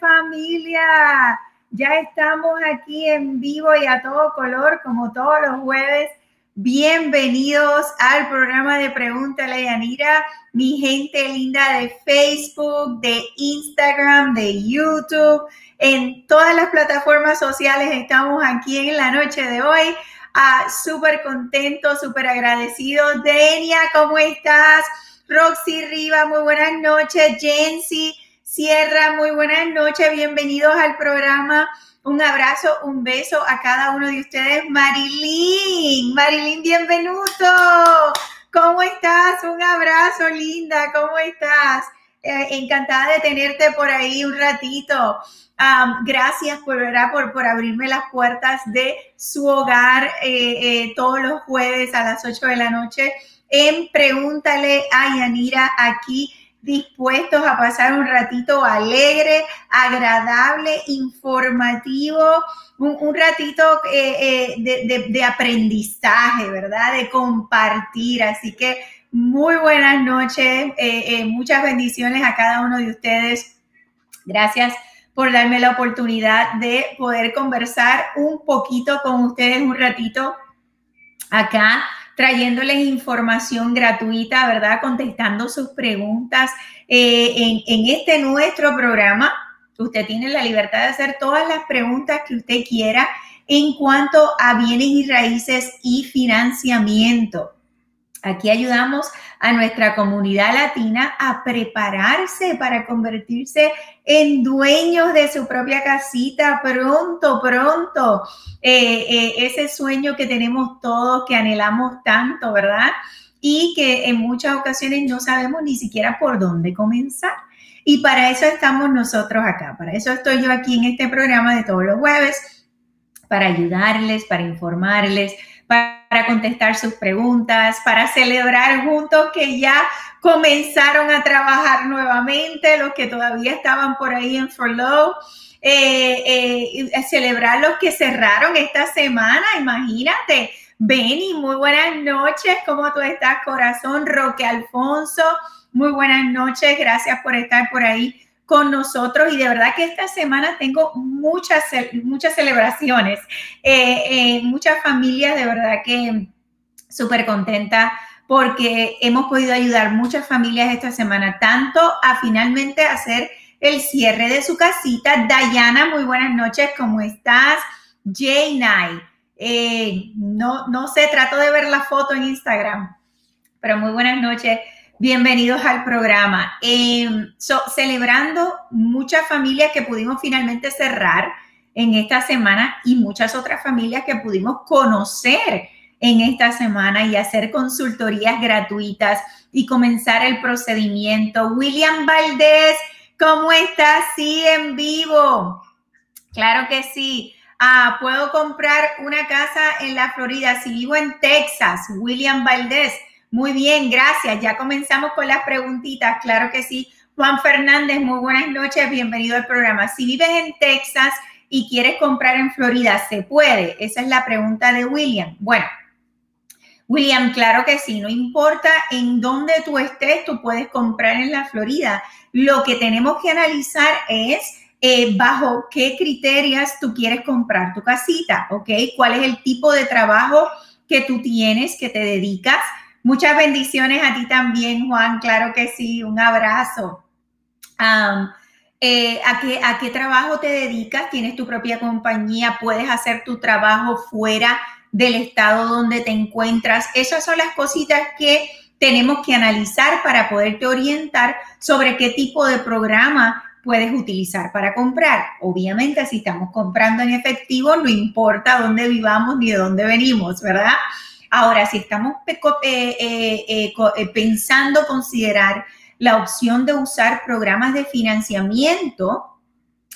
familia. Ya estamos aquí en vivo y a todo color como todos los jueves. Bienvenidos al programa de Pregúntale a Yanira, mi gente linda de Facebook, de Instagram, de YouTube, en todas las plataformas sociales estamos aquí en la noche de hoy. Ah, súper contento, súper agradecido. Denia, ¿cómo estás? Roxy Riva, muy buenas noches. Jensi Sierra, muy buenas noches. Bienvenidos al programa. Un abrazo, un beso a cada uno de ustedes. Marilyn, Marilyn, bienvenuto. ¿Cómo estás? Un abrazo, linda. ¿Cómo estás? Eh, encantada de tenerte por ahí un ratito. gracias por, por, por, abrirme las puertas de su hogar eh, eh, todos los jueves a las 8 de la noche en Pregúntale a Yanira aquí dispuestos a pasar un ratito alegre, agradable, informativo, un, ratito eh, eh, de, aprendizaje, ¿verdad? De compartir. Así que muy buenas noches, eh, muchas bendiciones a cada uno de ustedes. Gracias por darme la oportunidad de poder conversar un poquito con ustedes un ratito acá trayéndoles información gratuita, ¿verdad? Contestando sus preguntas. Eh, en, este nuestro programa, usted tiene la libertad de hacer todas las preguntas que usted quiera en cuanto a bienes y raíces y financiamiento. Aquí ayudamos a nuestra comunidad latina a prepararse para convertirse en dueños de su propia casita pronto, pronto. Eh, eh, ese sueño que tenemos todos, que anhelamos tanto, ¿verdad? Y que en muchas ocasiones no sabemos ni siquiera por dónde comenzar. Y para eso estamos nosotros acá, para eso estoy yo aquí en este programa de todos los jueves, para ayudarles, para informarles, para contestar sus preguntas, para celebrar juntos que ya comenzaron a trabajar nuevamente, los que todavía estaban por ahí en furlough. Eh, eh, celebrar los que cerraron esta semana, imagínate. Benny, muy buenas noches, ¿cómo tú estás, corazón? Roque Alfonso, muy buenas noches, gracias por estar por ahí con nosotros y de verdad que esta semana tengo muchas, muchas celebraciones, eh, eh, muchas familias de verdad que súper contenta porque hemos podido ayudar muchas familias esta semana, tanto a finalmente hacer el cierre de su casita. Dayana, muy buenas noches, ¿cómo estás? Jay eh, no, no sé, trato de ver la foto en Instagram, pero muy buenas noches. Bienvenidos al programa. Em, celebrando muchas familias que pudimos finalmente cerrar en esta semana y muchas otras familias que pudimos conocer en esta semana y hacer consultorías gratuitas y comenzar el procedimiento. William Valdés, ¿cómo estás? Sí, en vivo. Claro que sí. Ah, puedo comprar una casa en la Florida si vivo en Texas. William Valdés. Muy bien, gracias. Ya comenzamos con las preguntitas, claro que sí. Juan Fernández, muy buenas noches, bienvenido al programa. Si vives en Texas y quieres comprar en Florida, ¿se puede? Esa es la pregunta de William. Bueno, William, claro que sí, no importa en dónde tú estés, tú puedes comprar en la Florida. Lo que tenemos que analizar es eh, bajo qué criterios tú quieres comprar tu casita, ¿ok? ¿Cuál es el tipo de trabajo que tú tienes, que te dedicas? Muchas bendiciones a ti también, Juan, claro que sí, un abrazo. Eh, ¿a, ¿A qué trabajo te dedicas? ¿Tienes tu propia compañía? ¿Puedes hacer tu trabajo fuera del estado donde te encuentras? Esas son las cositas que tenemos que analizar para poderte orientar sobre qué tipo de programa puedes utilizar para comprar. Obviamente, si estamos comprando en efectivo, no importa dónde vivamos ni de dónde venimos, ¿verdad? Ahora, si estamos eh, eh, eh, pensando considerar la opción de usar programas de financiamiento,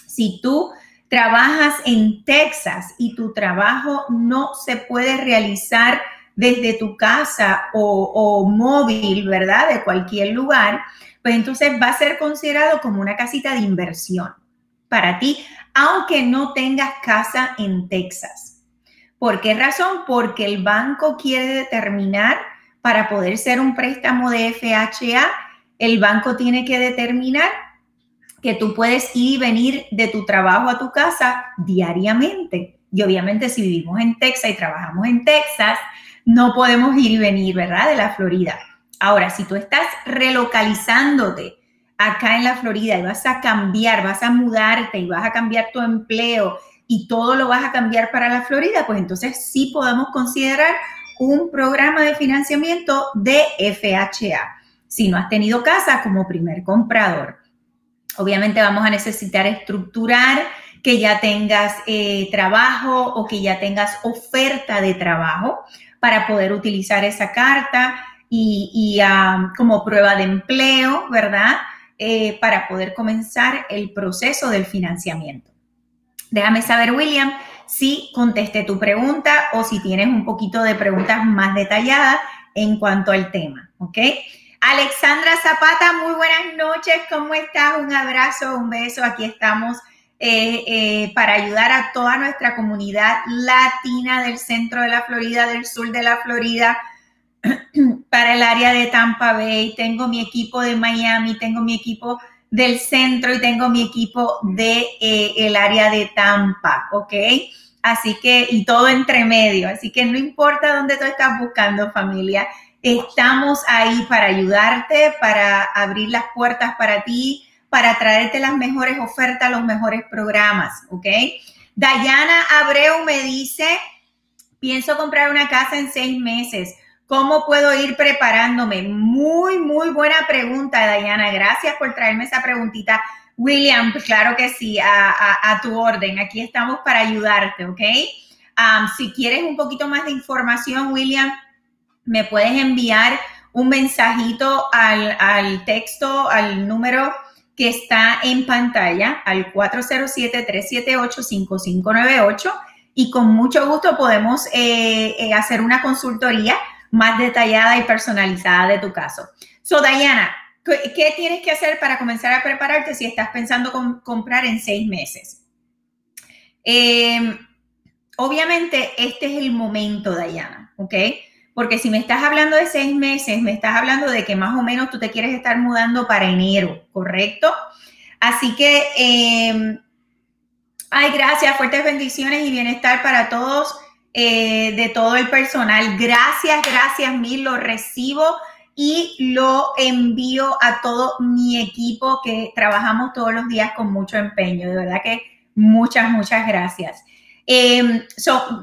si tú trabajas en Texas y tu trabajo no se puede realizar desde tu casa o, o, móvil, ¿verdad? De cualquier lugar, pues entonces va a ser considerado como una casita de inversión para ti, aunque no tengas casa en Texas. ¿Por qué razón? Porque el banco quiere determinar para poder ser un préstamo de FHA el banco tiene que determinar que tú puedes ir y venir de tu trabajo a tu casa diariamente. Y obviamente si vivimos en Texas y trabajamos en Texas, no podemos ir y venir, ¿verdad? De la Florida. Ahora, si tú estás relocalizándote acá en la Florida y vas a cambiar, vas a mudarte y vas a cambiar tu empleo y todo lo vas a cambiar para la Florida, pues entonces sí podemos considerar un programa de financiamiento de FHA. Si no has tenido casa como primer comprador. Obviamente vamos a necesitar estructurar que ya tengas eh, trabajo o que ya tengas oferta de trabajo para poder utilizar esa carta y, como prueba de empleo, ¿verdad? Eh, para poder comenzar el proceso del financiamiento. Déjame saber, William, si contesté tu pregunta o si tienes un poquito de preguntas más detalladas en cuanto al tema, ¿ok? Alexandra Zapata, muy buenas noches, ¿cómo estás? Un abrazo, un beso, aquí estamos eh, eh, para ayudar a toda nuestra comunidad latina del centro de la Florida, del sur de la Florida, para el área de Tampa Bay. Tengo mi equipo de Miami, tengo mi equipo del centro y tengo mi equipo de eh, el área de Tampa, ¿ok? Así que, y todo entre medio. Así que no importa dónde tú estás buscando familia, estamos ahí para ayudarte, para abrir las puertas para ti, para traerte las mejores ofertas, los mejores programas, ¿ok? Dayana Abreu me dice, pienso comprar una casa en seis meses. ¿Cómo puedo ir preparándome? Muy, muy buena pregunta, Dayana. Gracias por traerme esa preguntita. William, pues claro que sí, a, tu orden. Aquí estamos para ayudarte, ¿ok? Si quieres un poquito más de información, William, me puedes enviar un mensajito al, al texto, al número que está en pantalla al 407-378-5598 y con mucho gusto podemos eh, eh, hacer una consultoría más detallada y personalizada de tu caso. So, Diana, ¿qué tienes que hacer para comenzar a prepararte si estás pensando comprar en seis meses? Em, obviamente, este es el momento, Diana, ¿ok? Porque si me estás hablando de seis meses, me estás hablando de que más o menos tú te quieres estar mudando para enero, ¿correcto? Así que, eh, ay, gracias, fuertes bendiciones y bienestar para todos, eh, de todo el personal. Gracias, gracias mil, lo recibo y lo envío a todo mi equipo que trabajamos todos los días con mucho empeño. De verdad que muchas, muchas gracias. Em,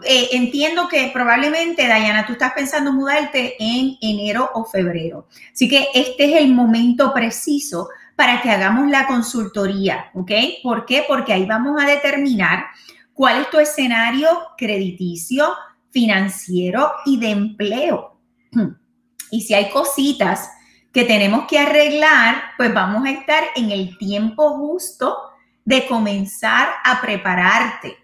eh, entiendo que probablemente, Dayana, tú estás pensando mudarte en enero o febrero. Así que este es el momento preciso para que hagamos la consultoría, ¿ok? ¿Por qué? Porque ahí vamos a determinar cuál es tu escenario crediticio, financiero y de empleo. Y si hay cositas que tenemos que arreglar, pues vamos a estar en el tiempo justo de comenzar a prepararte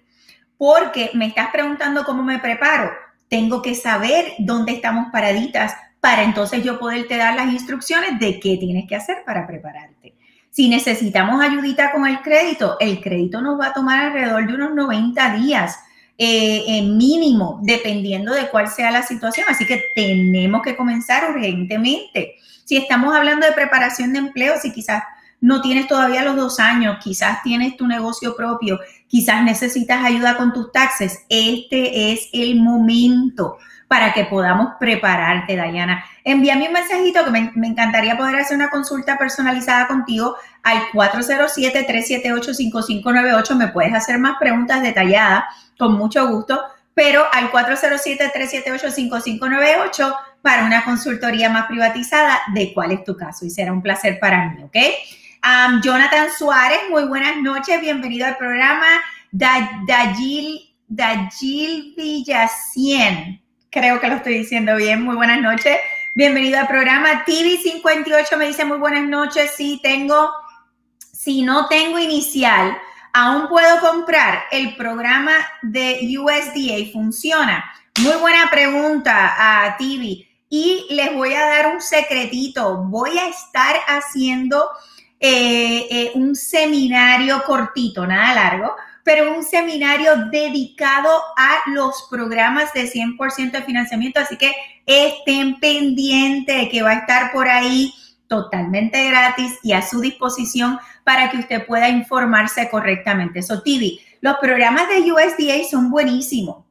porque me estás preguntando cómo me preparo. Tengo que saber dónde estamos paraditas para entonces yo poderte dar las instrucciones de qué tienes que hacer para prepararte. Si necesitamos ayudita con el crédito, el crédito nos va a tomar alrededor de unos 90 días eh, mínimo, dependiendo de cuál sea la situación. Así que tenemos que comenzar urgentemente. Si estamos hablando de preparación de empleo, si quizás no tienes todavía los dos años, quizás tienes tu negocio propio, quizás necesitas ayuda con tus taxes, este es el momento para que podamos prepararte, Dayana. Envíame un mensajito que me, encantaría poder hacer una consulta personalizada contigo al 407-378-5598. Me puedes hacer más preguntas detalladas con mucho gusto, pero al 407-378-5598 para una consultoría más privatizada de cuál es tu caso y será un placer para mí, ¿ok? Jonathan Suárez, muy buenas noches, bienvenido al programa. Dayil, Dayil Villacien, creo que lo estoy diciendo bien, muy buenas noches, bienvenido al programa. TV58 me dice muy buenas noches, sí tengo, si no tengo inicial, aún puedo comprar el programa de USDA, funciona. Muy buena pregunta a TV. Y les voy a dar un secretito. Voy a estar haciendo eh, eh, un seminario cortito, nada largo, pero un seminario dedicado a los programas de 100% de financiamiento. Así que estén pendientes que va a estar por ahí totalmente gratis y a su disposición para que usted pueda informarse correctamente. So, TV, los programas de USDA son buenísimos.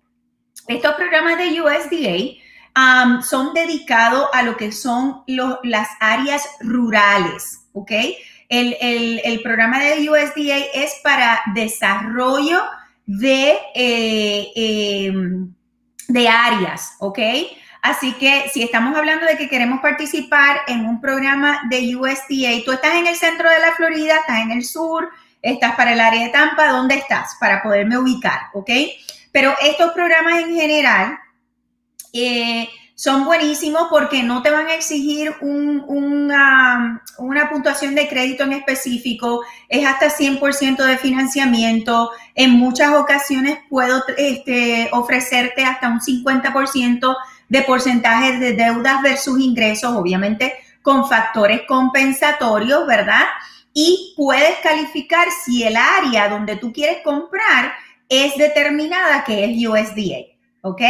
Estos programas de USDA um, son dedicados a lo que son las áreas rurales, ¿ok? El, el, programa de USDA es para desarrollo de, eh, em, de áreas, ¿ok? Así que si estamos hablando de que queremos participar en un programa de USDA, tú estás en el centro de la Florida, estás en el sur, estás para el área de Tampa, ¿dónde estás? Para poderme ubicar, ¿ok? Pero estos programas en general eh, son buenísimos porque no te van a exigir una, puntuación de crédito en específico, es hasta 100% de financiamiento. En muchas ocasiones puedo este, ofrecerte hasta un 50% de porcentaje de deudas versus ingresos, obviamente con factores compensatorios, ¿verdad? Y puedes calificar si el área donde tú quieres comprar es determinada que es USDA, ¿ok?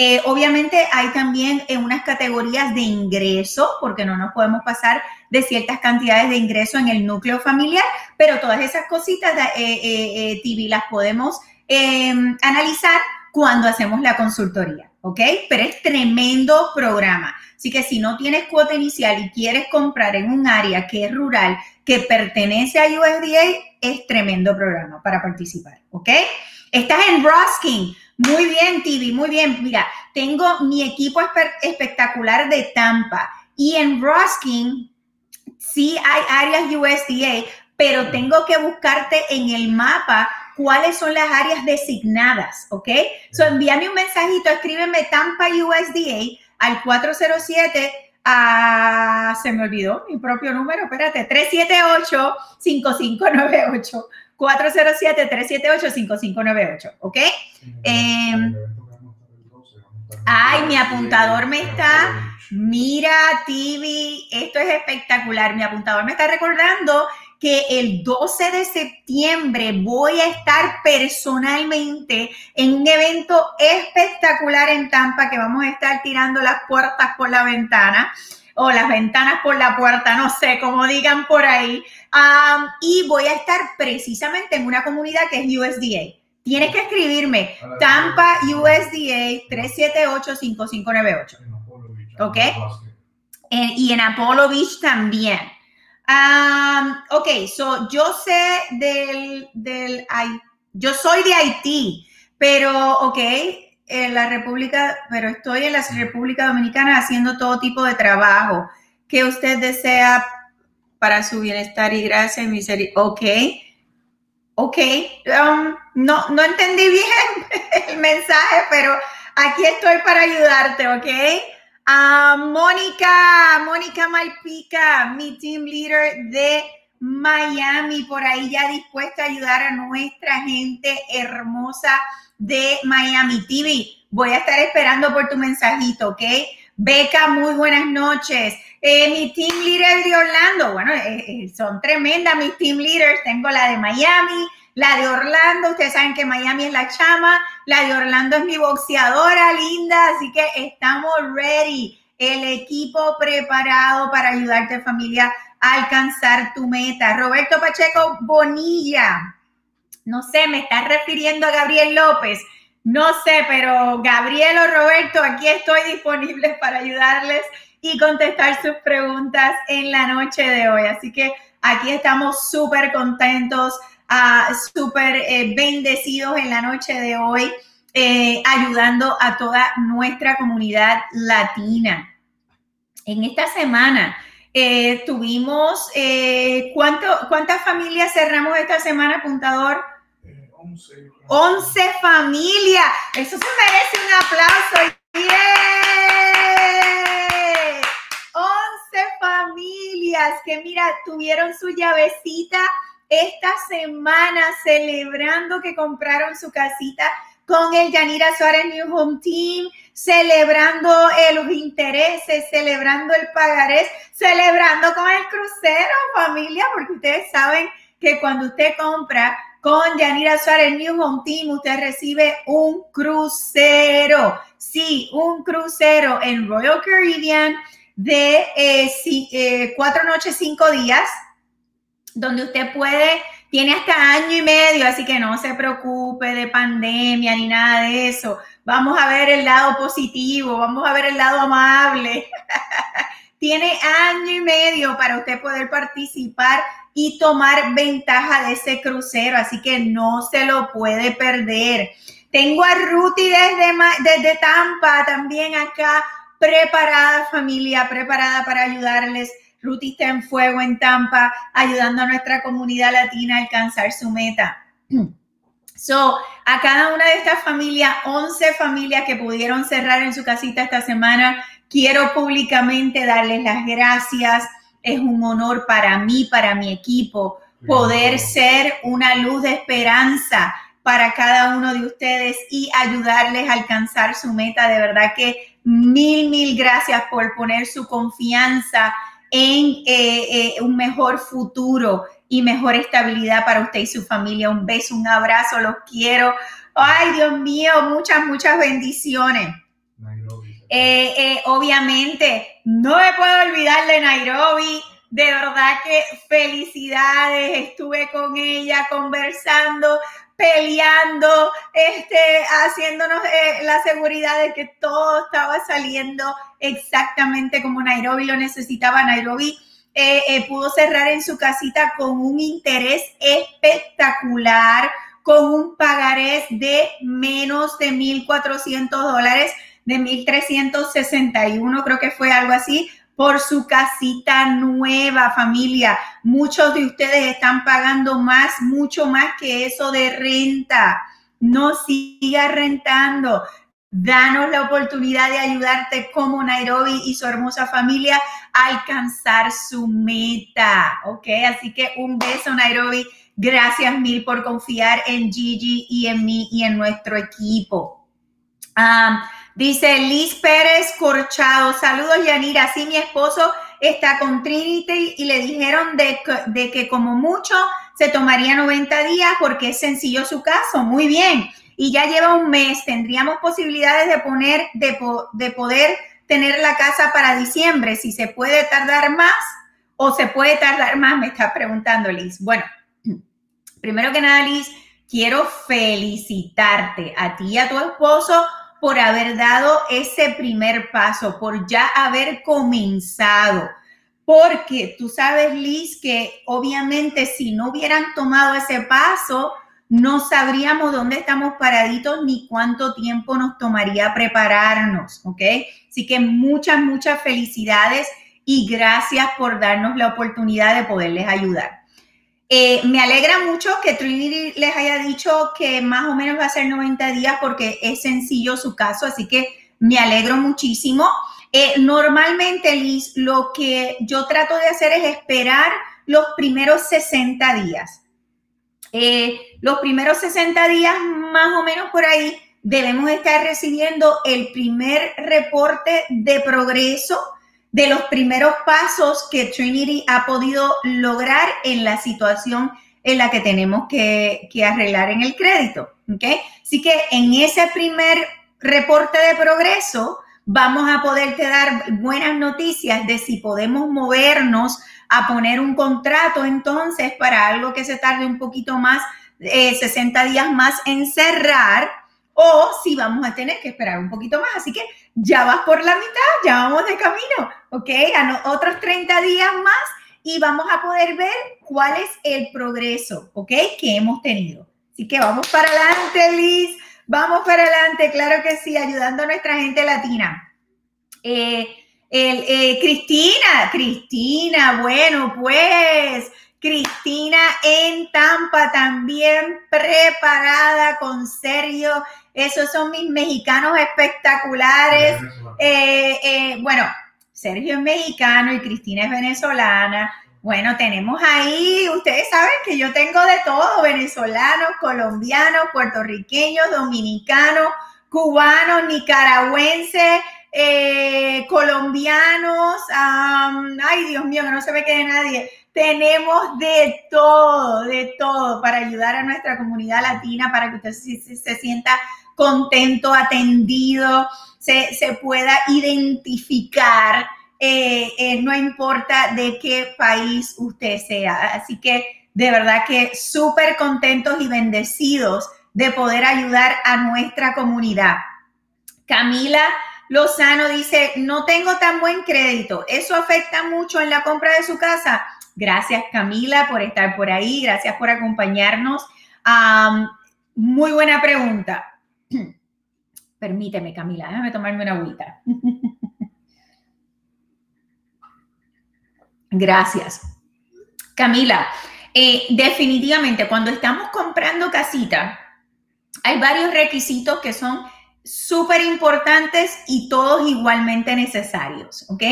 Eh, obviamente hay también en unas categorías de ingreso, porque no nos podemos pasar de ciertas cantidades de ingreso en el núcleo familiar, pero todas esas cositas, eh, eh, TV, las podemos em, analizar cuando hacemos la consultoría, ¿ok? Pero es tremendo programa. Así que si no tienes cuota inicial y quieres comprar en un área que es rural, que pertenece a USDA, es tremendo programa para participar, ¿ok? Estás en Ruskin. Muy bien, TV, muy bien. Mira, tengo mi equipo espectacular de Tampa y en Ruskin sí hay áreas USDA, pero tengo que buscarte en el mapa cuáles son las áreas designadas, ¿ok? So envíame un mensajito, escríbeme Tampa USDA al 407 a, se me olvidó mi propio número, espérate, 378-5598. 407-378-5598, ¿ok? Em, ay, mi apuntador me está, mira, TV, esto es espectacular, mi apuntador me está recordando que el 12 de septiembre voy a estar personalmente en un evento espectacular en Tampa que vamos a estar tirando las puertas por la ventana o las ventanas por la puerta, no sé, como digan por ahí. y voy a estar precisamente en una comunidad que es USDA. Tienes que escribirme Tampa USDA 378-5598. ¿Ok? Eh, y en Apollo Beach también. ok, so yo sé del, del, yo soy de Haití, pero, ok, en la República, pero estoy en la República Dominicana haciendo todo tipo de trabajo que usted desea para su bienestar y gracia y misericordia. Ok, ok, um, no, no entendí bien el mensaje, pero aquí estoy para ayudarte, ok. Uh, Mónica, Mónica Malpica, mi team leader de Miami, por ahí ya dispuesta a ayudar a nuestra gente hermosa de Miami TV. Voy a estar esperando por tu mensajito, ¿ok? Beca, muy buenas noches. Eh, mi team leader de Orlando, bueno, eh, eh, son tremendas mis team leaders. Tengo la de Miami, la de Orlando. Ustedes saben que Miami es la chama, la de Orlando es mi boxeadora linda, así que estamos ready. El equipo preparado para ayudarte familia a alcanzar tu meta. Roberto Pacheco Bonilla, no sé, me estás refiriendo a Gabriel López. No sé, pero Gabriel o Roberto, aquí estoy disponible para ayudarles y contestar sus preguntas en la noche de hoy. Así que aquí estamos súper contentos, uh, súper eh, bendecidos en la noche de hoy, eh, ayudando a toda nuestra comunidad latina. En esta semana eh, tuvimos, ¿cuántas familias cerramos esta semana, apuntador? 11. familias. Eso se merece un aplauso. ¡Bien! 11 familias que, mira, tuvieron su llavecita esta semana celebrando que compraron su casita con el Yanira Suárez New Home Team, celebrando los intereses, celebrando el pagarés, celebrando con el crucero, familia, porque ustedes saben que cuando usted compra con Yanira Suárez New Home Team, usted recibe un crucero. Sí, un crucero en Royal Caribbean de eh, eh, cuatro noches, cinco días, donde usted puede, tiene hasta año y medio, así que no se preocupe de pandemia ni nada de eso. Vamos a ver el lado positivo, vamos a ver el lado amable. tiene año y medio para usted poder participar y tomar ventaja de ese crucero, así que no se lo puede perder. Tengo a Ruti desde, desde Tampa también acá, preparada familia, preparada para ayudarles. Ruti está en fuego en Tampa, ayudando a nuestra comunidad latina a alcanzar su meta. So, a cada una de estas familias, 11 familias que pudieron cerrar en su casita esta semana, quiero públicamente darles las gracias. Es un honor para mí, para mi equipo, poder ser una luz de esperanza para cada uno de ustedes y ayudarles a alcanzar su meta. De verdad que mil, mil gracias por poner su confianza en eh, eh, un mejor futuro y mejor estabilidad para usted y su familia. Un beso, un abrazo, los quiero. Ay, Dios mío, muchas, muchas bendiciones. Eh, obviamente, no me puedo olvidar de Nairobi. De verdad que felicidades. Estuve con ella conversando peleando, este, haciéndonos eh, la seguridad de que todo estaba saliendo exactamente como Nairobi lo necesitaba. Nairobi eh, eh, pudo cerrar en su casita con un interés espectacular, con un pagarés de menos de 1.400 dólares, de 1.361, creo que fue algo así, por su casita nueva, familia. Muchos de ustedes están pagando más, mucho más que eso de renta. No siga rentando. Danos la oportunidad de ayudarte como Nairobi y su hermosa familia a alcanzar su meta. ¿Ok? Así que un beso, Nairobi. Gracias mil por confiar en Gigi y en mí y en nuestro equipo. Ah, Dice Liz Pérez Corchado, saludos Yanira, sí mi esposo está con Trinity y le dijeron de, que como mucho se tomaría 90 días porque es sencillo su caso, muy bien. Y ya lleva un mes, tendríamos posibilidades de poner, de, de poder tener la casa para diciembre, si se puede tardar más o se puede tardar más, me está preguntando Liz. Bueno, primero que nada Liz, quiero felicitarte a ti y a tu esposo por haber dado ese primer paso, por ya haber comenzado. Porque tú sabes, Liz, que obviamente si no hubieran tomado ese paso, no sabríamos dónde estamos paraditos ni cuánto tiempo nos tomaría prepararnos, ¿ok? Así que muchas, muchas felicidades y gracias por darnos la oportunidad de poderles ayudar. Eh, me alegra mucho que Trinity les haya dicho que más o menos va a ser 90 días porque es sencillo su caso, así que me alegro muchísimo. Eh, normalmente, Liz, lo que yo trato de hacer es esperar los primeros 60 días. Eh, los primeros 60 días, más o menos por ahí, debemos estar recibiendo el primer reporte de progreso de los primeros pasos que Trinity ha podido lograr en la situación en la que tenemos que, arreglar en el crédito. ¿okay? Así que en ese primer reporte de progreso vamos a poderte dar buenas noticias de si podemos movernos a poner un contrato entonces para algo que se tarde un poquito más, 60 eh, días más en cerrar o si vamos a tener que esperar un poquito más. Así que ya vas por la mitad, ya vamos de camino, ¿ok? A otros 30 días más y vamos a poder ver cuál es el progreso, ¿ok? Que hemos tenido. Así que vamos para adelante, Liz. Vamos para adelante, claro que sí, ayudando a nuestra gente latina. Eh, eh, Cristina, Cristina, bueno, pues Cristina en Tampa también preparada con Sergio esos son mis mexicanos espectaculares. Eh, eh, bueno, Sergio es mexicano y Cristina es venezolana. Bueno, tenemos ahí, ustedes saben que yo tengo de todo, venezolanos, colombianos, puertorriqueños, dominicanos, cubanos, nicaragüenses, eh, colombianos, ay Dios mío, que no se me quede nadie. Tenemos de todo, de todo para ayudar a nuestra comunidad latina, para que usted se, se sienta contento, atendido, se, pueda identificar eh, eh, no importa de qué país usted sea. Así que de verdad que súper contentos y bendecidos de poder ayudar a nuestra comunidad. Camila Lozano dice, no tengo tan buen crédito. ¿Eso afecta mucho en la compra de su casa? Gracias Camila por estar por ahí, gracias por acompañarnos. muy buena pregunta. Permíteme Camila, déjame tomarme una agüita. Gracias. Camila, eh, definitivamente cuando estamos comprando casita, hay varios requisitos que son súper importantes y todos igualmente necesarios, ¿ok?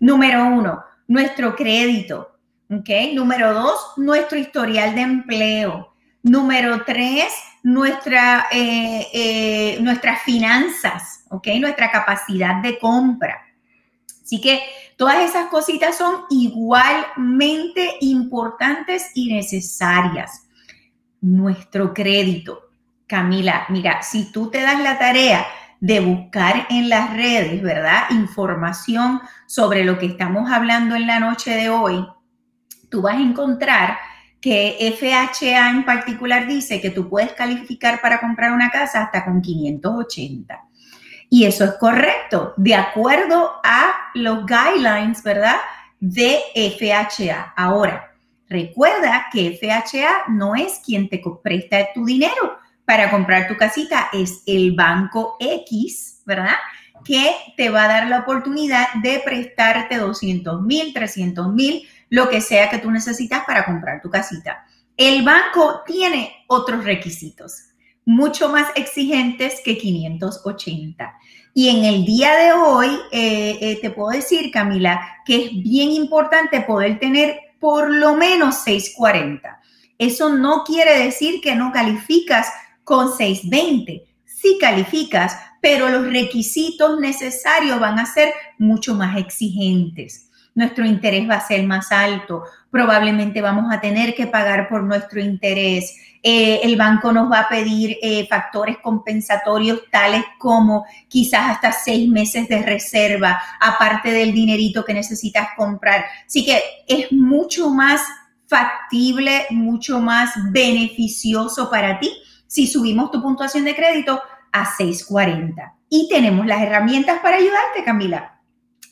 Número uno, nuestro crédito, ¿ok? Número dos, nuestro historial de empleo. Número tres, nuestra, eh, eh, nuestras finanzas, ¿ok? Nuestra capacidad de compra. Así que todas esas cositas son igualmente importantes y necesarias. Nuestro crédito. Camila, mira, si tú te das la tarea de buscar en las redes, ¿verdad? Información sobre lo que estamos hablando en la noche de hoy, tú vas a encontrar que FHA en particular dice que tú puedes calificar para comprar una casa hasta con 580. Y eso es correcto, de acuerdo a los guidelines, ¿verdad? De FHA. Ahora, recuerda que FHA no es quien te presta tu dinero para comprar tu casita, es el banco X, ¿verdad? Que te va a dar la oportunidad de prestarte 200 mil, 300 mil, lo que sea que tú necesitas para comprar tu casita. El banco tiene otros requisitos mucho más exigentes que 580. Y en el día de hoy, eh, eh, te puedo decir, Camila, que es bien importante poder tener por lo menos 640. Eso no quiere decir que no calificas con 620. Sí calificas, pero los requisitos necesarios van a ser mucho más exigentes nuestro interés va a ser más alto, probablemente vamos a tener que pagar por nuestro interés, eh, el banco nos va a pedir eh, factores compensatorios tales como quizás hasta seis meses de reserva, aparte del dinerito que necesitas comprar. Así que es mucho más factible, mucho más beneficioso para ti si subimos tu puntuación de crédito a 640. Y tenemos las herramientas para ayudarte, Camila.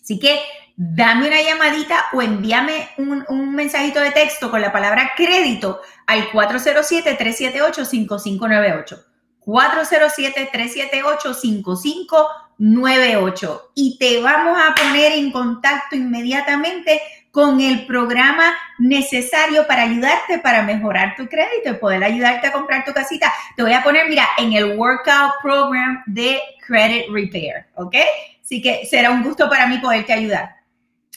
Así que dame una llamadita o envíame un, mensajito de texto con la palabra crédito al 407-378-5598. 407-378-5598 y te vamos a poner en contacto inmediatamente con el programa necesario para ayudarte para mejorar tu crédito y poder ayudarte a comprar tu casita. Te voy a poner, mira, en el workout program de Credit Repair, ¿ok? Así que será un gusto para mí poderte ayudar.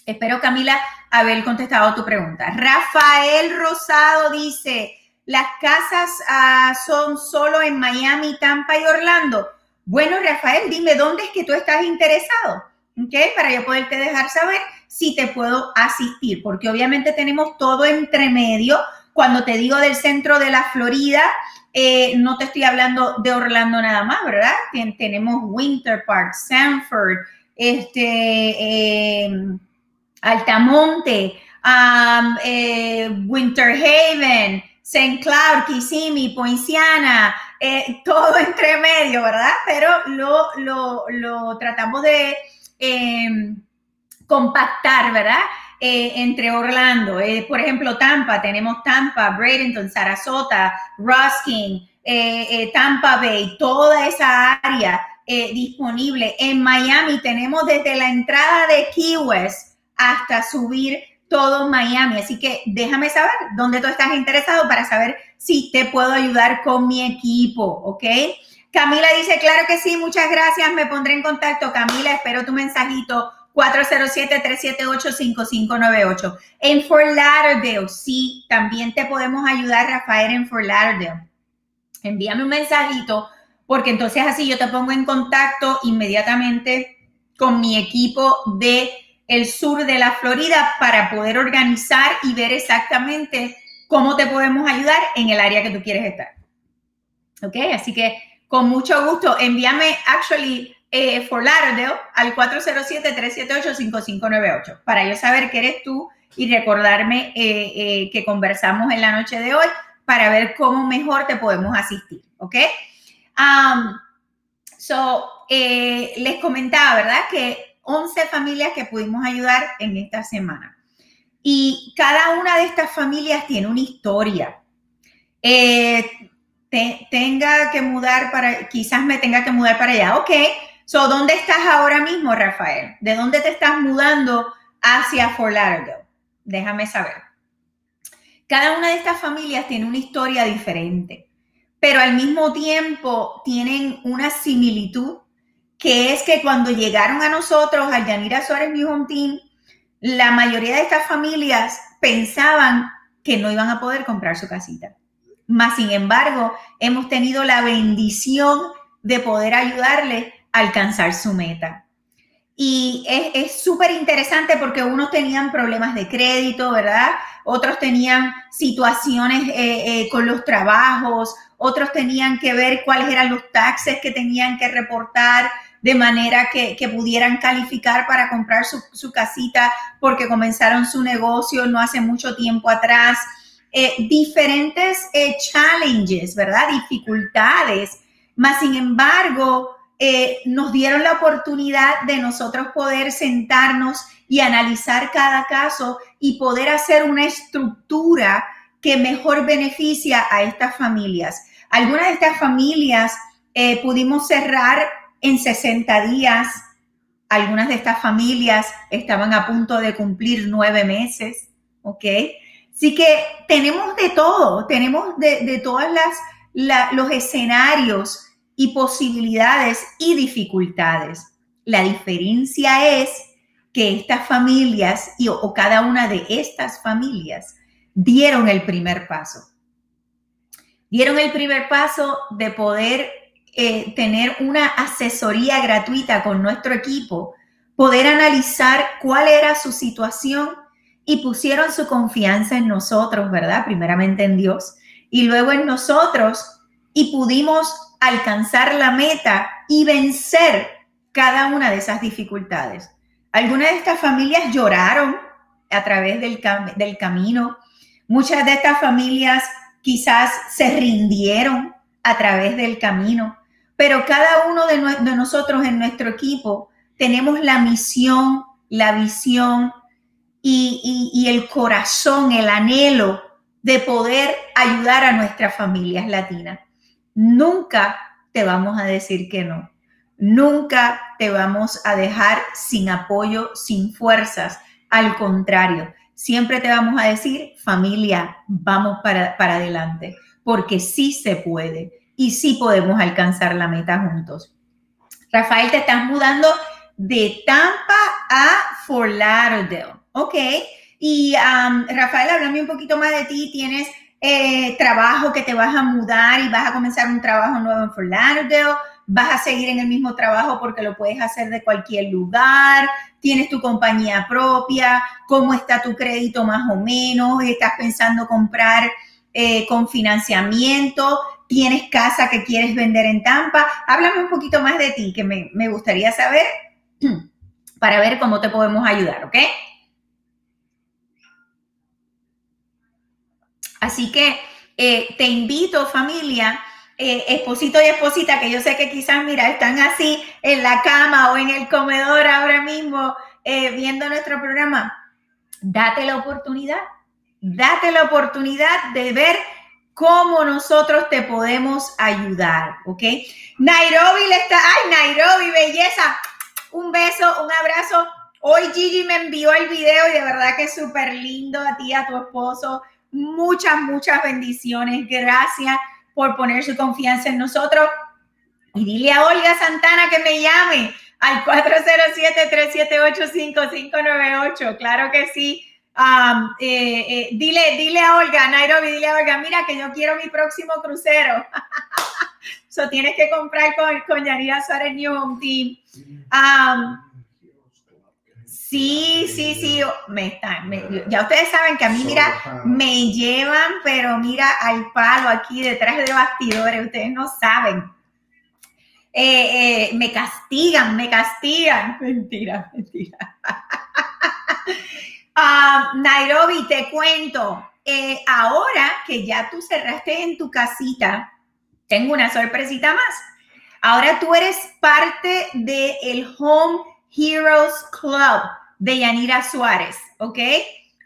Espero, Camila, haber contestado tu pregunta. Rafael Rosado dice, las casas ah, son solo en Miami, Tampa y Orlando. Bueno, Rafael, dime dónde es que tú estás interesado, ¿ok? Para yo poderte dejar saber si te puedo asistir, porque obviamente tenemos todo entre medio. Cuando te digo del centro de la Florida, eh, no te estoy hablando de Orlando nada más, ¿verdad? tenemos Winter Park, Sanford, este, eh, Altamonte, eh, Winter Haven, St. Cloud, Kissimmee, Poinciana, eh, todo entre medio, ¿verdad? Pero lo, tratamos de em, compactar, ¿verdad? Eh, entre Orlando, por ejemplo, Tampa, tenemos Tampa, Bradenton, Sarasota, Ruskin, Tampa Bay, toda esa área disponible. En Miami tenemos desde la entrada de Key West, hasta subir todo Miami. Así que déjame saber dónde tú estás interesado para saber si te puedo ayudar con mi equipo, ¿ok? Camila dice, claro que sí, muchas gracias, me pondré en contacto. Camila, espero tu mensajito 407-378-5598. En Fort Lauderdale, sí, también te podemos ayudar, Rafael, en Fort Lauderdale. Envíame un mensajito porque entonces así yo te pongo en contacto inmediatamente con mi equipo de el sur de la Florida para poder organizar y ver exactamente cómo te podemos ayudar en el área que tú quieres estar. ¿Ok? Así que con mucho gusto, envíame, actually, eh, For Lauderdale al 407-378-5598 para yo saber que eres tú y recordarme eh, eh, que conversamos en la noche de hoy para ver cómo mejor te podemos asistir, ¿ok? Um, so, les comentaba, ¿verdad? Que 11 familias que pudimos ayudar en esta semana. Y cada una de estas familias tiene una historia. tenga que mudar para, quizás me tenga que mudar para allá, ok. So, ¿dónde estás ahora mismo, Rafael? ¿De dónde te estás mudando hacia Fort? Déjame saber. Cada una de estas familias tiene una historia diferente, pero al mismo tiempo tienen una similitud, que es que cuando llegaron a nosotros, al Yanira Suárez New Team, la mayoría de estas familias pensaban que no iban a poder comprar su casita. Más sin embargo, hemos tenido la bendición de poder ayudarles a alcanzar su meta. Y es súper interesante porque unos tenían problemas de crédito, ¿verdad? Otros tenían situaciones eh, eh, con los trabajos, otros tenían que ver cuáles eran los taxes que tenían que reportar de manera que, pudieran calificar para comprar su, casita porque comenzaron su negocio no hace mucho tiempo atrás. Eh, diferentes challenges, ¿verdad? Dificultades. Más sin embargo, eh, nos dieron la oportunidad de nosotros poder sentarnos y analizar cada caso y poder hacer una estructura que mejor beneficia a estas familias. Algunas de estas familias eh, pudimos cerrar en 60 días. Algunas de estas familias estaban a punto de cumplir nueve meses, ¿ok? Así que tenemos de todo, tenemos de, de todas las, los escenarios y posibilidades y dificultades. La diferencia es que estas familias y, o cada una de estas familias dieron el primer paso. Dieron el primer paso de poder eh, tener una asesoría gratuita con nuestro equipo, poder analizar cuál era su situación y pusieron su confianza en nosotros, ¿verdad? Primeramente en Dios y luego en nosotros y pudimos alcanzar la meta y vencer cada una de esas dificultades. Algunas de estas familias lloraron a través del, del camino. Muchas de estas familias quizás se rindieron a través del camino. Pero cada uno de, nosotros en nuestro equipo tenemos la misión, la visión y el corazón, el anhelo de poder ayudar a nuestras familias latinas nunca te vamos a decir que no. Nunca te vamos a dejar sin apoyo, sin fuerzas. Al contrario, siempre te vamos a decir, familia, vamos para, adelante, porque sí se puede y sí podemos alcanzar la meta juntos. Rafael, te estás mudando de Tampa a Fort Lauderdale, ¿ok? Y Rafael, háblame un poquito más de ti. Tienes eh, trabajo que te vas a mudar y vas a comenzar un trabajo nuevo en Fort Lauderdale, vas a seguir en el mismo trabajo porque lo puedes hacer de cualquier lugar, tienes tu compañía propia, cómo está tu crédito más o menos, estás pensando comprar eh, con financiamiento, tienes casa que quieres vender en Tampa. Háblame un poquito más de ti, que me, me gustaría saber para ver cómo te podemos ayudar, ¿ok? Así que eh, te invito, familia, eh, esposito y esposita, que yo sé que quizás, mira, están así en la cama o en el comedor ahora mismo eh, viendo nuestro programa. Date la oportunidad, date la oportunidad de ver cómo nosotros te podemos ayudar, ¿ok? Nairobi le está, ay, Nairobi, belleza. Un beso, un abrazo. Hoy Gigi me envió el video y de verdad que es súper lindo a ti, a tu esposo muchas, muchas bendiciones. Gracias por poner su confianza en nosotros. Y dile a Olga Santana que me llame al 407-378-5598. Claro que sí. Um, eh, eh, dile, dile a Olga, Nairobi, dile a Olga, mira que yo quiero mi próximo crucero. so tienes que comprar con, con Yanira Suárez New Home Team. Um, Sí, sí, sí, me están, ya ustedes saben que a mí, mira, me llevan, pero mira, al palo aquí detrás de bastidores, ustedes no saben. eh, me castigan, me castigan. Mentira, mentira. Ah, Nairobi, te cuento, ahora que ya tú cerraste en tu casita, tengo una sorpresita más. Ahora tú eres parte del el Home Heroes Club de Yanira Suárez, ¿ok?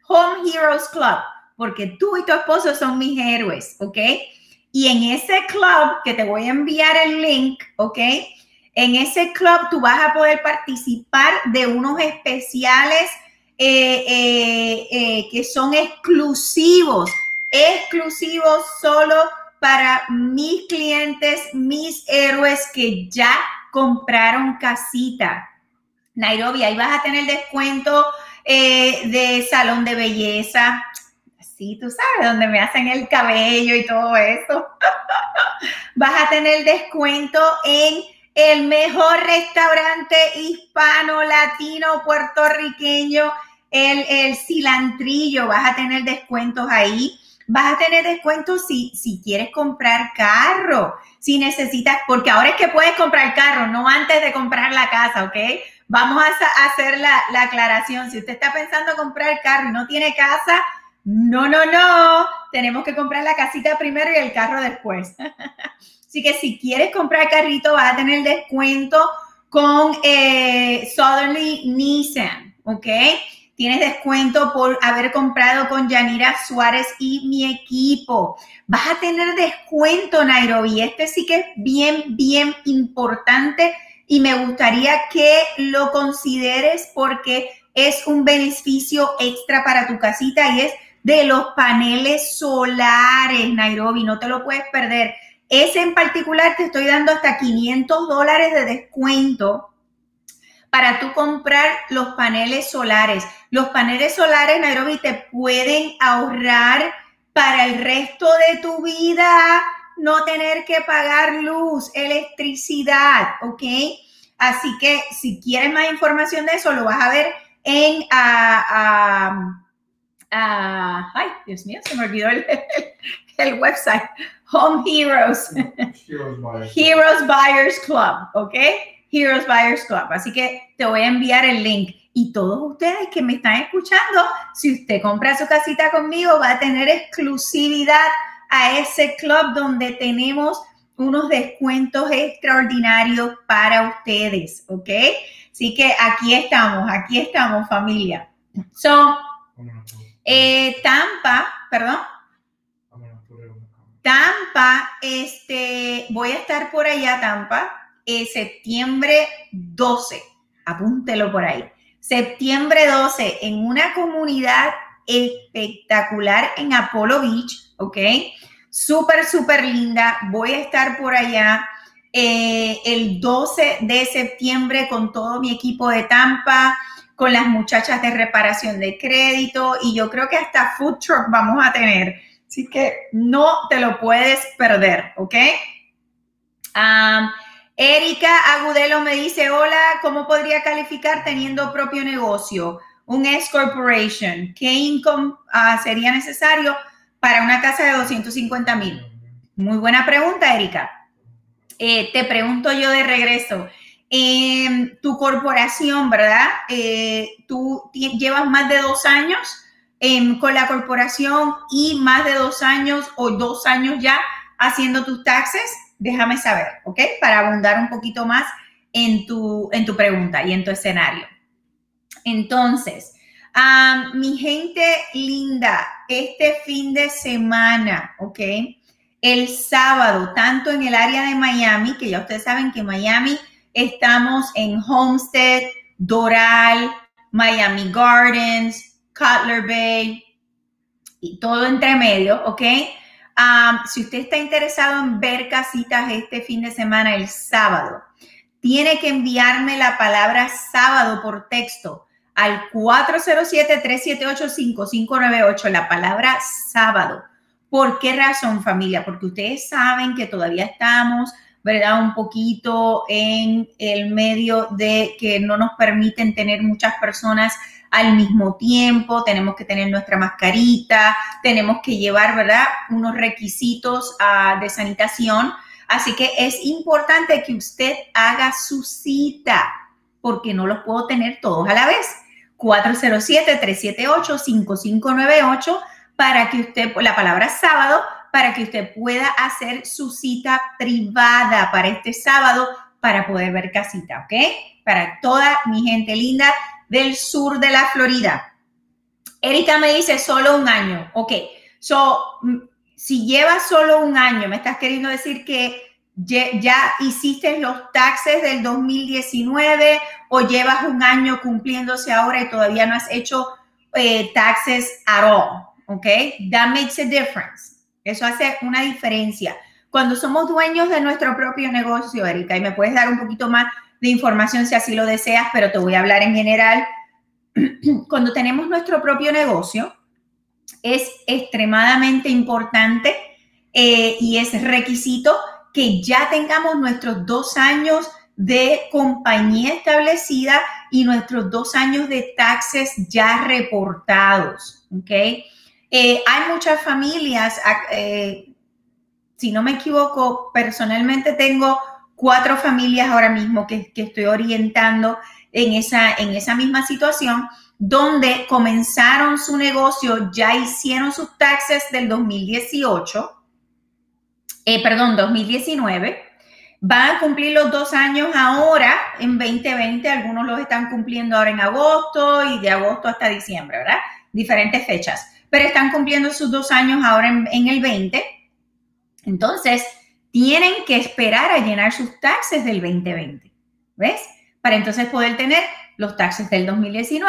Home Heroes Club, porque tú y tu esposo son mis héroes, ¿ok? Y en ese club, que te voy a enviar el link, ¿ok? En ese club tú vas a poder participar de unos especiales eh, eh, eh, que son exclusivos, exclusivos solo para mis clientes, mis héroes que ya compraron casita. Nairobi, ahí vas a tener descuento de salón de belleza. Sí, tú sabes, donde me hacen el cabello y todo eso. vas a tener descuento en el mejor restaurante hispano, latino, puertorriqueño, el, el cilantrillo. Vas a tener descuentos ahí vas a tener descuentos si, si quieres comprar carro, si necesitas, porque ahora es que puedes comprar carro, no antes de comprar la casa, ¿ok? Vamos a hacer la, aclaración. Si usted está pensando comprar carro y no tiene casa, no, no, no. Tenemos que comprar la casita primero y el carro después. Así que si quieres comprar carrito, vas a tener descuento con eh, Nissan, ¿ok? Tienes descuento por haber comprado con Yanira Suárez y mi equipo. Vas a tener descuento, Nairobi. Este sí que es bien, bien importante y me gustaría que lo consideres porque es un beneficio extra para tu casita y es de los paneles solares, Nairobi. No te lo puedes perder. Ese en particular te estoy dando hasta 500 dólares de descuento para tú comprar los paneles solares. Los paneles solares, Nairobi, te pueden ahorrar para el resto de tu vida no tener que pagar luz, electricidad, ¿ok? Así que si quieres más información de eso, lo vas a ver en... Uh, ay, Dios mío, se me olvidó el, el website. Home Heroes. Heroes Buyers. Heroes Buyers Club, ¿ok? Heroes Buyers Club. Así que te voy a enviar el link. Y todos ustedes que me están escuchando, si usted compra su casita conmigo, va a tener exclusividad a ese club donde tenemos unos descuentos extraordinarios para ustedes, ¿ok? Así que aquí estamos, aquí estamos, familia. So, eh, Tampa, perdón. Tampa, este, voy a estar por allá, Tampa, septiembre 12. Apúntelo por ahí. Septiembre 12 en una comunidad espectacular en Apollo Beach, ¿ok? Súper, súper linda. Voy a estar por allá eh, el 12 de septiembre con todo mi equipo de Tampa, con las muchachas de reparación de crédito y yo creo que hasta food truck vamos a tener. Así que no te lo puedes perder, ¿ok? Erika Agudelo me dice, hola, ¿cómo podría calificar teniendo propio negocio? Un S Corporation. ¿Qué income ah, sería necesario para una casa de 250 mil? Muy buena pregunta, Erika. Eh, te pregunto yo de regreso. Eh, tu corporación, ¿verdad? Eh, tú llevas más de dos años em, con la corporación y más de dos años o dos años ya haciendo tus taxes déjame saber, ¿ok? Para abundar un poquito más en tu, en tu pregunta y en tu escenario. Entonces, mi gente linda, este fin de semana, ¿ok? El sábado, tanto en el área de Miami, que ya ustedes saben que en Miami estamos en Homestead, Doral, Miami Gardens, Cutler Bay y todo entre medio, ¿ok? Si usted está interesado en ver casitas este fin de semana, el sábado, tiene que enviarme la palabra sábado por texto al 407-378-5598, la palabra sábado. ¿Por qué razón, familia? Porque ustedes saben que todavía estamos, ¿verdad? Un poquito en el medio de que no nos permiten tener muchas personas al mismo tiempo, tenemos que tener nuestra mascarita, tenemos que llevar, ¿verdad?, unos requisitos ah, de sanitación. Así que es importante que usted haga su cita, porque no los puedo tener todos a la vez. 407-378-5598 para que usted, la palabra sábado, para que usted pueda hacer su cita privada para este sábado para poder ver casita, ¿ok? Para toda mi gente linda del sur de la Florida. Erika me dice solo un año, ok. So, mm, si llevas solo un año, me estás queriendo decir que ya hiciste los taxes del 2019 o llevas un año cumpliéndose ahora y todavía no has hecho eh, taxes at all, ¿ok? That makes a difference. Eso hace una diferencia. Cuando somos dueños de nuestro propio negocio, Erika, y me puedes dar un poquito más de información si así lo deseas, pero te voy a hablar en general. Cuando tenemos nuestro propio negocio, es extremadamente importante eh, y es requisito que ya tengamos nuestros dos años de compañía establecida y nuestros dos años de taxes ya reportados, ¿ok? Eh, hay muchas familias, eh, si no me equivoco, personalmente tengo cuatro familias ahora mismo que, que estoy orientando en esa, en esa misma situación, donde comenzaron su negocio, ya hicieron sus taxes del 2018 eh, perdón, 2019. Van a cumplir los dos años ahora en 2020, algunos los están cumpliendo ahora en agosto y de agosto hasta diciembre, ¿verdad? Diferentes fechas, pero están cumpliendo sus dos años ahora en, en el 20. Entonces, tienen que esperar a llenar sus taxes del 2020, ¿ves? Para entonces poder tener los taxes del 2019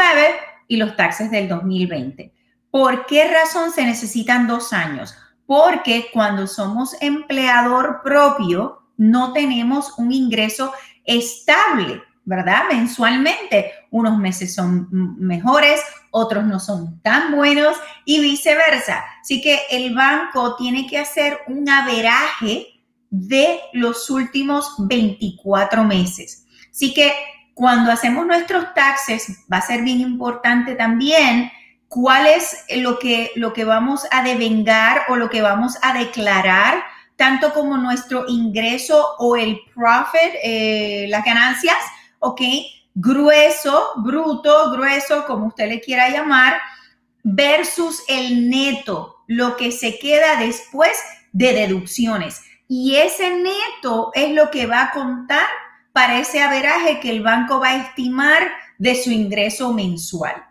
y los taxes del 2020. ¿Por qué razón se necesitan dos años? porque cuando somos empleador propio no tenemos un ingreso estable, ¿verdad? Mensualmente. Unos meses son mejores, otros no son tan buenos y viceversa. Así que el banco tiene que hacer un averaje de los últimos 24 meses. Así que cuando hacemos nuestros taxes, va a ser bien importante también cuál es lo que, lo que vamos a devengar o lo que vamos a declarar, tanto como nuestro ingreso o el profit, eh, las ganancias, ¿ok? Grueso, bruto, grueso, como usted le quiera llamar, versus el neto, lo que se queda después de deducciones. Y ese neto es lo que va a contar para ese averaje que el banco va a estimar de su ingreso mensual.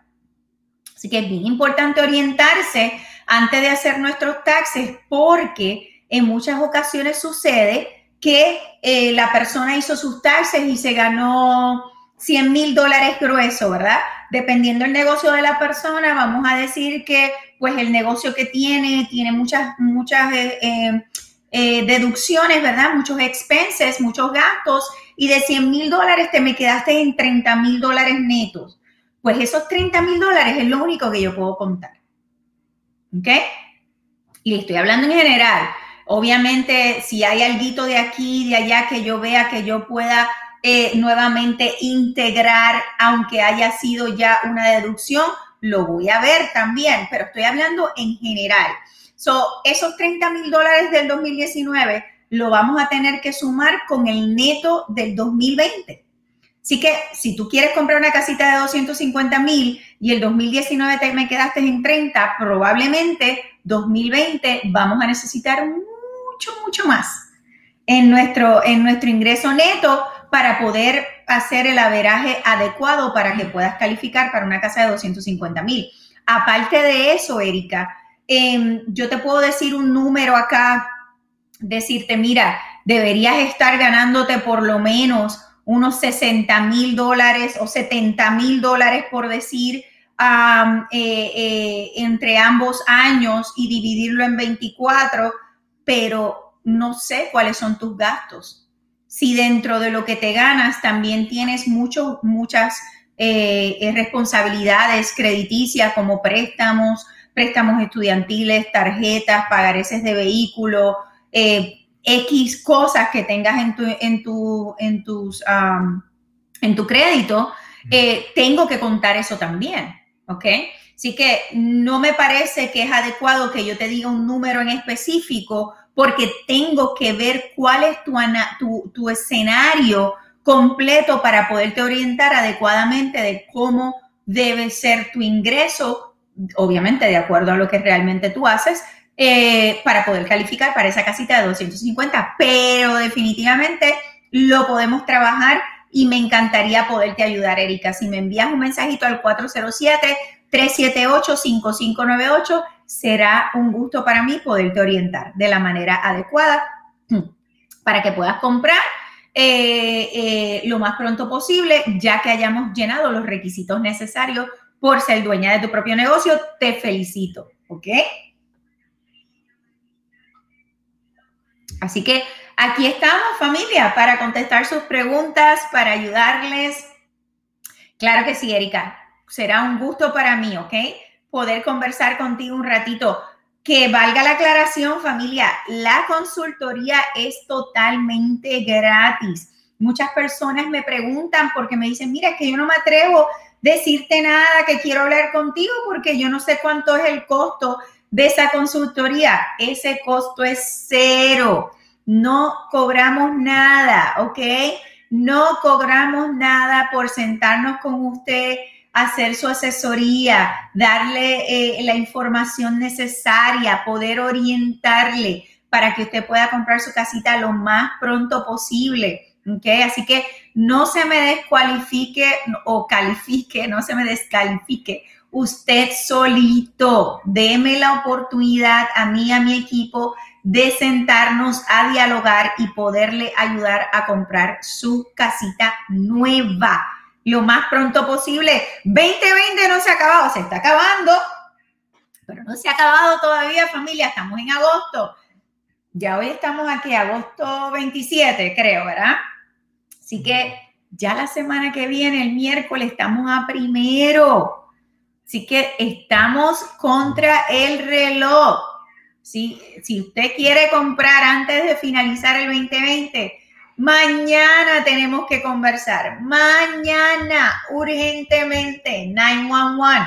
Así que es bien importante orientarse antes de hacer nuestros taxes porque en muchas ocasiones sucede que eh, la persona hizo sus taxes y se ganó 100 mil dólares grueso, ¿verdad? Dependiendo del negocio de la persona, vamos a decir que pues el negocio que tiene tiene muchas, muchas eh, eh, deducciones, ¿verdad? Muchos expenses, muchos gastos y de 100 mil dólares te me quedaste en 30 mil dólares netos pues esos 30 mil dólares es lo único que yo puedo contar. ¿Ok? Y estoy hablando en general. Obviamente, si hay algo de aquí, de allá que yo vea que yo pueda eh, nuevamente integrar, aunque haya sido ya una deducción, lo voy a ver también, pero estoy hablando en general. So, esos 30 mil dólares del 2019 lo vamos a tener que sumar con el neto del 2020. Así que si tú quieres comprar una casita de 250 mil y el 2019 te me quedaste en 30, probablemente 2020 vamos a necesitar mucho, mucho más en nuestro, en nuestro ingreso neto para poder hacer el averaje adecuado para que puedas calificar para una casa de 250 mil. Aparte de eso, Erika, em, yo te puedo decir un número acá, decirte, mira, deberías estar ganándote por lo menos unos 60 mil dólares o 70 mil dólares, por decir, eh, eh, entre ambos años y dividirlo en 24, pero no sé cuáles son tus gastos. Si dentro de lo que te ganas también tienes mucho, muchas eh, responsabilidades crediticias como préstamos, préstamos estudiantiles, tarjetas, pagareces de vehículo, X cosas que tengas en tu, en tu, en tus, en tu crédito, eh, tengo que contar eso también, ¿ok? Así que no me parece que es adecuado que yo te diga un número en específico porque tengo que ver cuál es tu, tu, tu escenario completo para poderte orientar adecuadamente de cómo debe ser tu ingreso, obviamente de acuerdo a lo que realmente tú haces, eh, para poder calificar para esa casita de 250, pero definitivamente lo podemos trabajar y me encantaría poderte ayudar, Erika. Si me envías un mensajito al 407-378-5598, será un gusto para mí poderte orientar de la manera adecuada para que puedas comprar eh, eh, lo más pronto posible, ya que hayamos llenado los requisitos necesarios por ser dueña de tu propio negocio. Te felicito, ¿ok? Así que aquí estamos, familia, para contestar sus preguntas, para ayudarles. Claro que sí, Erika. Será un gusto para mí, ¿ok? Poder conversar contigo un ratito. Que valga la aclaración, familia, la consultoría es totalmente gratis. Muchas personas me preguntan porque me dicen, mira, es que yo no me atrevo decirte nada, que quiero hablar contigo porque yo no sé cuánto es el costo de esa consultoría. Ese costo es cero. No cobramos nada, ¿ok? No cobramos nada por sentarnos con usted, hacer su asesoría, darle eh, la información necesaria, poder orientarle para que usted pueda comprar su casita lo más pronto posible. ¿Ok? Así que no se me descualifique o califique, no se me descalifique usted solito. Deme la oportunidad a mí, a mi equipo, de sentarnos a dialogar y poderle ayudar a comprar su casita nueva lo más pronto posible. 2020 no se ha acabado, se está acabando, pero no se ha acabado todavía familia, estamos en agosto. Ya hoy estamos aquí, agosto 27, creo, ¿verdad? Así que ya la semana que viene, el miércoles, estamos a primero. Así que estamos contra el reloj. Si, si usted quiere comprar antes de finalizar el 2020, mañana tenemos que conversar. Mañana, urgentemente, 911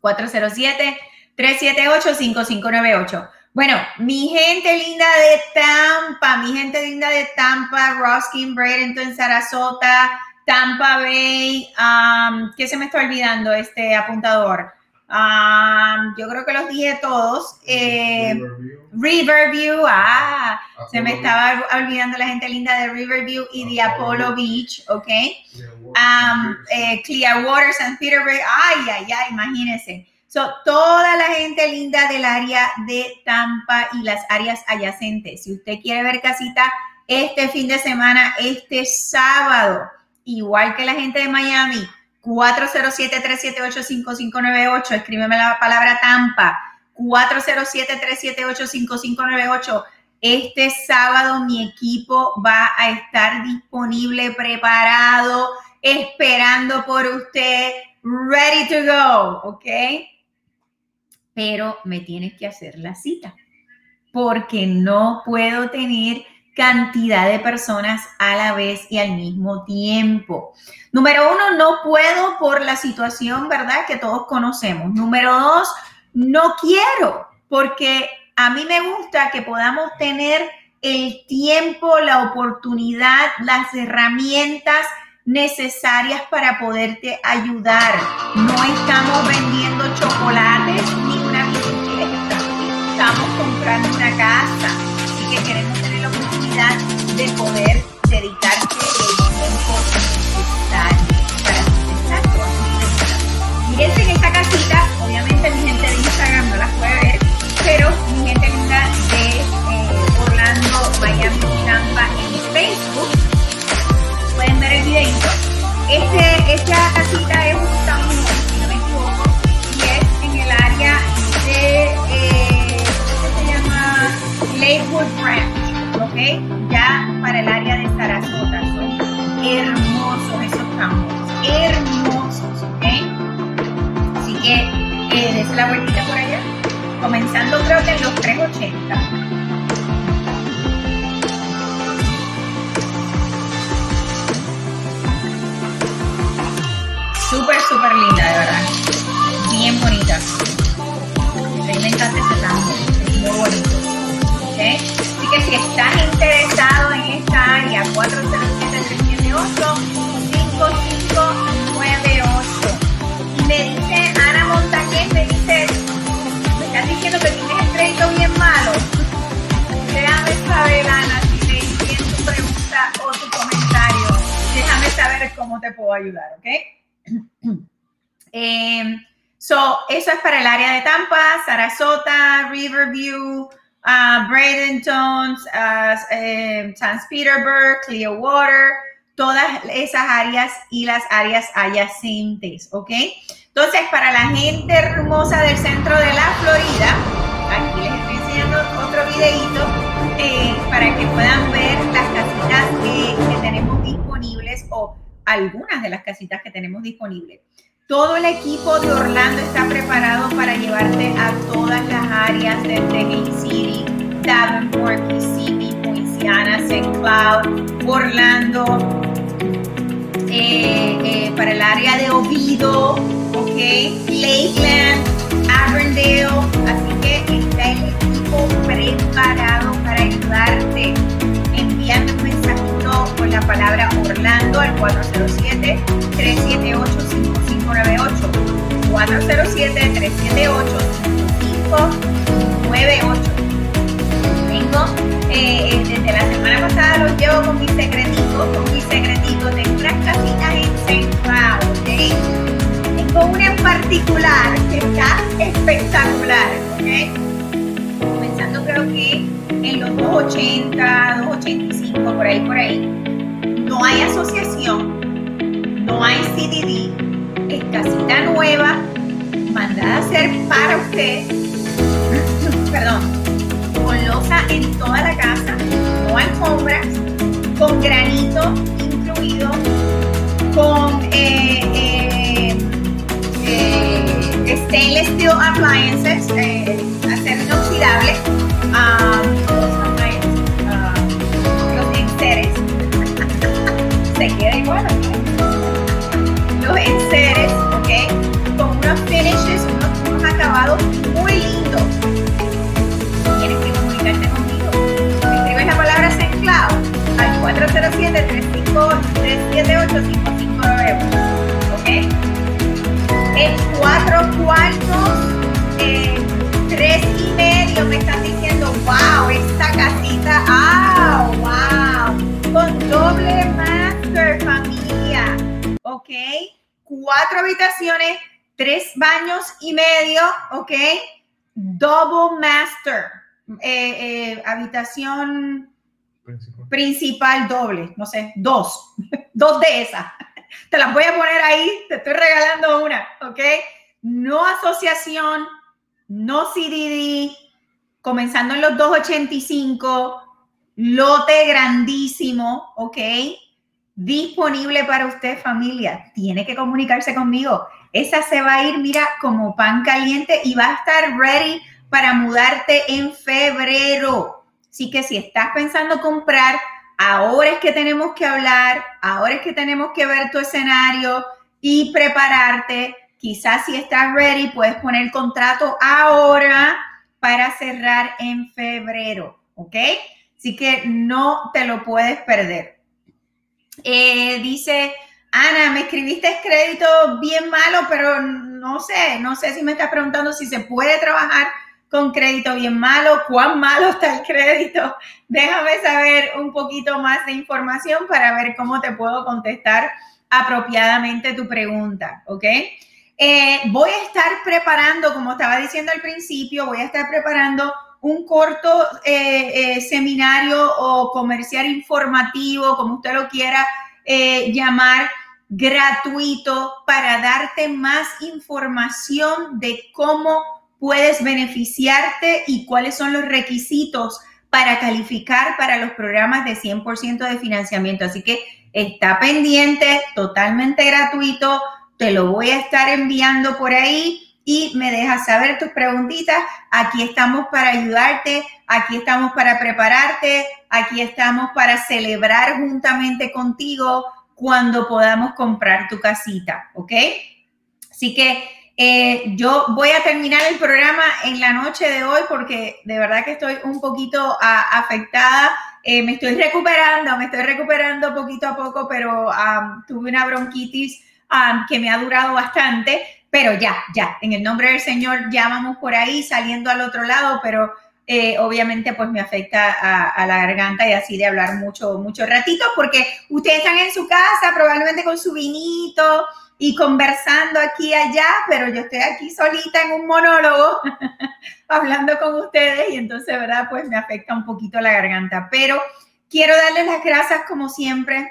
407 378 5598. Bueno, mi gente linda de Tampa, mi gente linda de Tampa, Roskin, Bradenton, Sarasota, Tampa Bay, um, ¿qué se me está olvidando este apuntador? Um, yo creo que los dije todos. Eh, Riverview. ah, se me estaba olvidando la gente linda de Riverview y de Apollo Beach, ¿ok? Um, eh, Clearwater, St. Petersburg, ay, ay, ay, imagínense. So, toda la gente linda del área de Tampa y las áreas adyacentes. Si usted quiere ver casita este fin de semana, este sábado, igual que la gente de Miami, 407-378-5598, escríbeme la palabra Tampa, 407-378-5598. Este sábado mi equipo va a estar disponible, preparado, esperando por usted, ready to go, ¿ok? Pero me tienes que hacer la cita, porque no puedo tener cantidad de personas a la vez y al mismo tiempo. Número uno, no puedo por la situación, ¿verdad? Que todos conocemos. Número dos, no quiero porque a mí me gusta que podamos tener el tiempo, la oportunidad, las herramientas necesarias para poderte ayudar. No estamos vendiendo chocolates. Estamos comprando una casa. Así que queremos tener la oportunidad de poder dedicarte el tiempo necesario para empezar con Fíjense en esta casita, obviamente mi gente de Instagram no la puede ver, pero mi gente linda de eh, Orlando, Miami, Tampa en Facebook, pueden ver el videito. Este, esta casita es Lakewood Ranch, ¿ok? Ya para el área de Sarasota. Son hermosos esos campos, hermosos, ¿ok? Así que eh, des la vueltita por allá, comenzando creo que en los 380. Súper, súper linda, de verdad. Bien bonita. A mí me encanta ese campo. Es muy bonito. ¿eh? Así que si estás interesado en esta área, 407-378-5598. Me dice Ana Montañez, me dice, me estás diciendo que tienes el crédito bien malo. Déjame saber, Ana, si me hicieron tu pregunta o tu comentario. Déjame saber cómo te puedo ayudar, ¿ok? Eh, so, eso es para el área de Tampa, Sarasota, Riverview, uh, Bradenton, uh, San Petersburg, Clearwater, todas esas áreas y las áreas adyacentes, ¿ok? Entonces, para la gente hermosa del centro de la Florida, aquí les estoy enseñando otro videito eh, para que puedan ver las casitas que tenemos disponibles o algunas de las casitas que tenemos disponibles. Todo el equipo de Orlando está preparado para llevarte a todas las áreas de Haiti City, Davenport, Kissimmee, Poinciana, St. Cloud, Orlando, eh, eh, para el área de Oviedo, ok, Lakeland, Avondale, así que está el equipo preparado para ayudarte. Enviando un mensajito con la palabra Orlando al 407 378 5598 407 378 5598 Tengo eh, desde la semana pasada los llevo con mis secretitos, con mis secretitos. Tengo unas casitas en St. Cloud, Tengo una en particular que está espectacular, ¿ok? Comenzando creo que en los 280, 285, por ahí, por ahí. No hay asociación, no hay CDD, es casita nueva, mandada a hacer para usted. Perdón, con losa en toda la casa, no alfombras, con granito incluido, con eh, eh, eh, stainless steel appliances, acero inoxidable, um, los enseres, se queda igual, los enseres, 007-378-559. ¿Ok? El 4 cuartos, eh, 3 y medio, me están diciendo, wow, esta casita, ah, wow, con doble master familia. ¿Ok? Cuatro habitaciones, tres baños y medio, ¿ok? Double master, eh, eh, habitación Principal. doble, no sé, dos, dos de esas. Te las voy a poner ahí, te estoy regalando una, ¿ok? No asociación, no CDD, comenzando en los 285, lote grandísimo, ¿ok? Disponible para usted, familia. Tiene que comunicarse conmigo. Esa se va a ir, mira, como pan caliente y va a estar ready para mudarte en febrero. Así que si estás pensando comprar, ahora es que tenemos que hablar, ahora es que tenemos que ver tu escenario y prepararte. Quizás si estás ready, puedes poner contrato ahora para cerrar en febrero, ¿ok? Así que no te lo puedes perder. Eh, dice, Ana, me escribiste crédito bien malo, pero no sé, no sé si me estás preguntando si se puede trabajar con crédito bien malo, cuán malo está el crédito. Déjame saber un poquito más de información para ver cómo te puedo contestar apropiadamente tu pregunta, ¿ok? Eh, voy a estar preparando, como estaba diciendo al principio, voy a estar preparando un corto eh, eh, seminario o comercial informativo, como usted lo quiera llamar, gratuito para darte más información de cómo puedes beneficiarte y cuáles son los requisitos para calificar para los programas de 100% de financiamiento. Así que está pendiente, totalmente gratuito, te lo voy a estar enviando por ahí y me dejas saber tus preguntitas. Aquí estamos para ayudarte, aquí estamos para prepararte, aquí estamos para celebrar juntamente contigo cuando podamos comprar tu casita, ¿ok? Así que eh, yo voy a terminar el programa en la noche de hoy porque de verdad que estoy un poquito afectada. Eh, me estoy recuperando, me estoy recuperando poquito a poco, pero tuve una bronquitis que me ha durado bastante. Pero ya, ya, en el nombre del Señor ya vamos por ahí saliendo al otro lado, pero eh, obviamente pues me afecta a, la garganta y así de hablar mucho, mucho ratito, porque ustedes están en su casa, probablemente con su vinito y conversando aquí y allá, pero yo estoy aquí solita en un monólogo hablando con ustedes y entonces, ¿verdad? Pues me afecta un poquito la garganta, pero quiero darles las gracias como siempre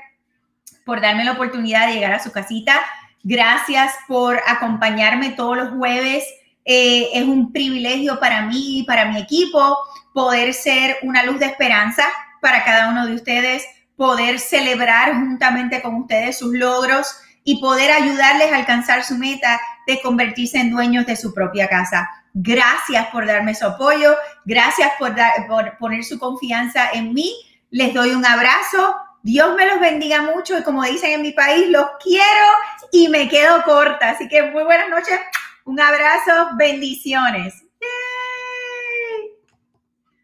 por darme la oportunidad de llegar a su casita. Gracias por acompañarme todos los jueves eh, es un privilegio para mí y para mi equipo poder ser una luz de esperanza para cada uno de ustedes, poder celebrar juntamente con ustedes sus logros y poder ayudarles a alcanzar su meta de convertirse en dueños de su propia casa. Gracias por darme su apoyo, gracias por, por poner su confianza en mí. Les doy un abrazo, Dios me los bendiga mucho y como dicen en mi país, los quiero y me quedo corta. Así que muy buenas noches un abrazo, bendiciones.